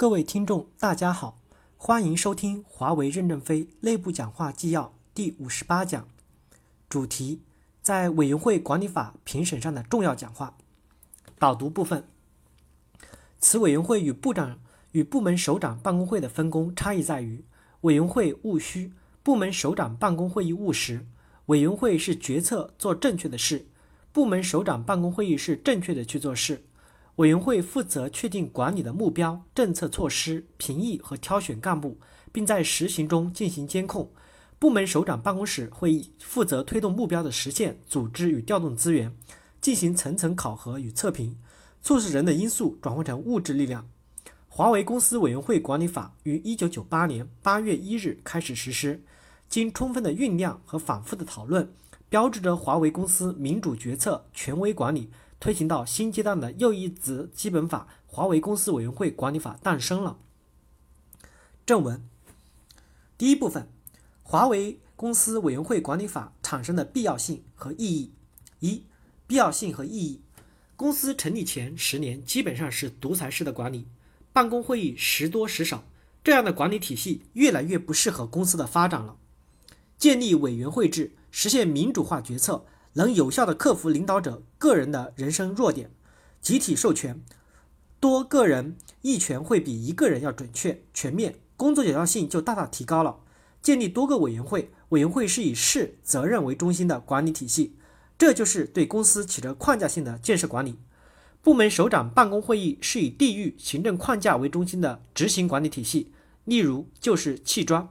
各位听众，大家好，欢迎收听华为任正非内部讲话纪要第五十八讲，主题在委员会管理法评审上的重要讲话。导读部分，此委员会与部长与部门首长办公会的分工差异在于，委员会务虚，部门首长办公会议务实。委员会是决策做正确的事，部门首长办公会议是正确的去做事。委员会负责确定管理的目标、政策措施，评议和挑选干部，并在实行中进行监控。部门首长办公室会议负责推动目标的实现，组织与调动资源，进行层层考核与测评，促使人的因素转换成物质力量。华为公司委员会管理法于一九九八年八月一日开始实施，经充分的酝酿和反复的讨论，标志着华为公司民主决策、权威管理。推行到新阶段的又一子基本法——华为公司委员会管理法诞生了。正文第一部分：华为公司委员会管理法产生的必要性和意义。一、必要性和意义。公司成立前十年基本上是独裁式的管理，办公会议时多时少，这样的管理体系越来越不适合公司的发展了。建立委员会制，实现民主化决策。能有效地克服领导者个人的人生弱点，集体授权，多个人一权会比一个人要准确全面，工作有效性就大大提高了。建立多个委员会，委员会是以事责任为中心的管理体系，这就是对公司起着框架性的建设管理。部门首长办公会议是以地域行政框架为中心的执行管理体系，例如就是砌砖。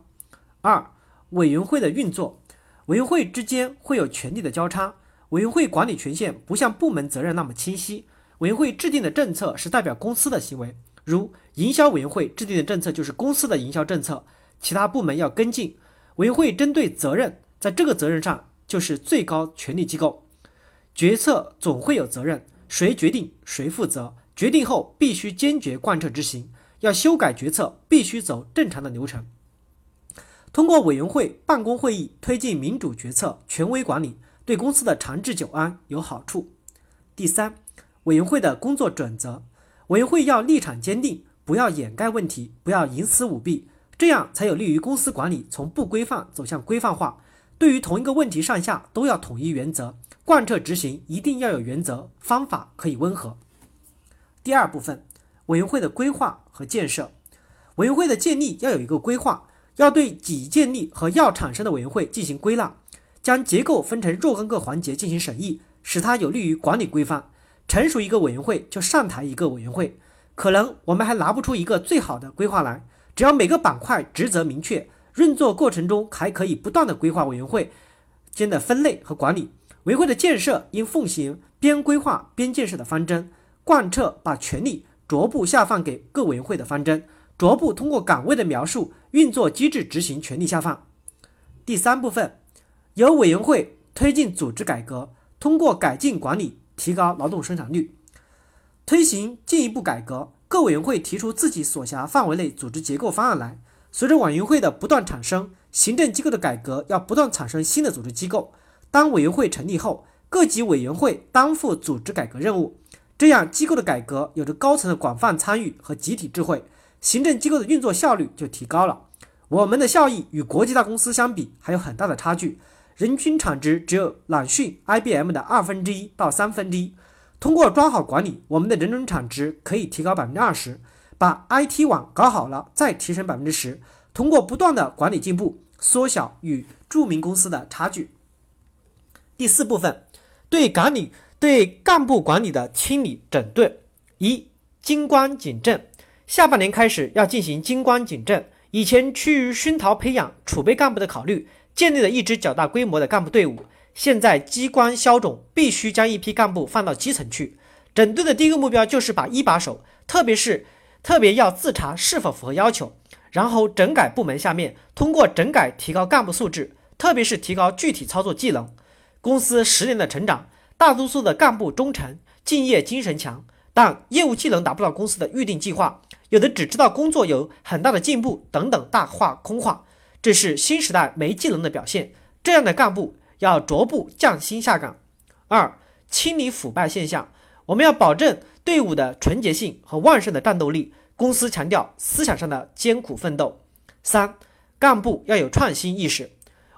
二、委员会的运作。委员会之间会有权力的交叉，委员会管理权限不像部门责任那么清晰。委员会制定的政策是代表公司的行为，如营销委员会制定的政策就是公司的营销政策，其他部门要跟进。委员会针对责任，在这个责任上就是最高权力机构，决策总会有责任，谁决定谁负责，决定后必须坚决贯彻执行，要修改决策必须走正常的流程。通过委员会办公会议推进民主决策、权威管理，对公司的长治久安有好处。第三，委员会的工作准则，委员会要立场坚定，不要掩盖问题，不要营私舞弊，这样才有利于公司管理从不规范走向规范化。对于同一个问题，上下都要统一原则，贯彻执行一定要有原则，方法可以温和。第二部分，委员会的规划和建设，委员会的建立要有一个规划。要对已建立和要产生的委员会进行归纳，将结构分成若干个环节进行审议，使它有利于管理规范。成熟一个委员会就上台一个委员会，可能我们还拿不出一个最好的规划来。只要每个板块职责明确，运作过程中还可以不断的规划委员会间的分类和管理。委员会的建设应奉行边规划边建设的方针，贯彻把权力逐步下放给各委员会的方针。逐步通过岗位的描述、运作机制执行权力下放。第三部分，由委员会推进组织改革，通过改进管理提高劳动生产率。推行进一步改革，各委员会提出自己所辖范围内组织结构方案来。随着委员会的不断产生，行政机构的改革要不断产生新的组织机构。当委员会成立后，各级委员会担负组织改革任务，这样机构的改革有着高层的广泛参与和集体智慧。行政机构的运作效率就提高了。我们的效益与国际大公司相比还有很大的差距，人均产值只有朗讯、IBM 的二分之一到三分之一。通过抓好管理，我们的人均产值可以提高百分之二十。把 IT 网搞好了，再提升百分之十。通过不断的管理进步，缩小与著名公司的差距。第四部分，对管理对干部管理的清理整顿。一、精关警正。下半年开始要进行精关警政，以前趋于熏陶培养储备干部的考虑，建立了一支较大规模的干部队伍。现在机关消肿，必须将一批干部放到基层去。整顿的第一个目标就是把一把手，特别是特别要自查是否符合要求，然后整改部门下面，通过整改提高干部素质，特别是提高具体操作技能。公司十年的成长，大多数的干部忠诚、敬业精神强，但业务技能达不到公司的预定计划。有的只知道工作有很大的进步等等大话空话，这是新时代没技能的表现。这样的干部要逐步降薪下岗。二、清理腐败现象。我们要保证队伍的纯洁性和旺盛的战斗力。公司强调思想上的艰苦奋斗。三，干部要有创新意识。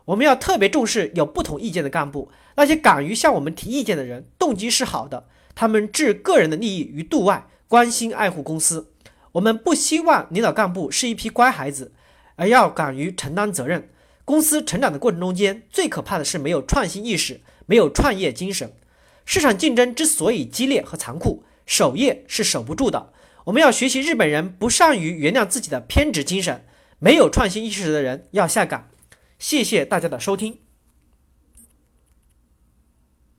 我们要特别重视有不同意见的干部，那些敢于向我们提意见的人，动机是好的，他们置个人的利益于度外，关心爱护公司。我们不希望领导干部是一批乖孩子，而要敢于承担责任。公司成长的过程中间，最可怕的是没有创新意识，没有创业精神。市场竞争之所以激烈和残酷，守业是守不住的。我们要学习日本人不善于原谅自己的偏执精神，没有创新意识的人要下岗。谢谢大家的收听。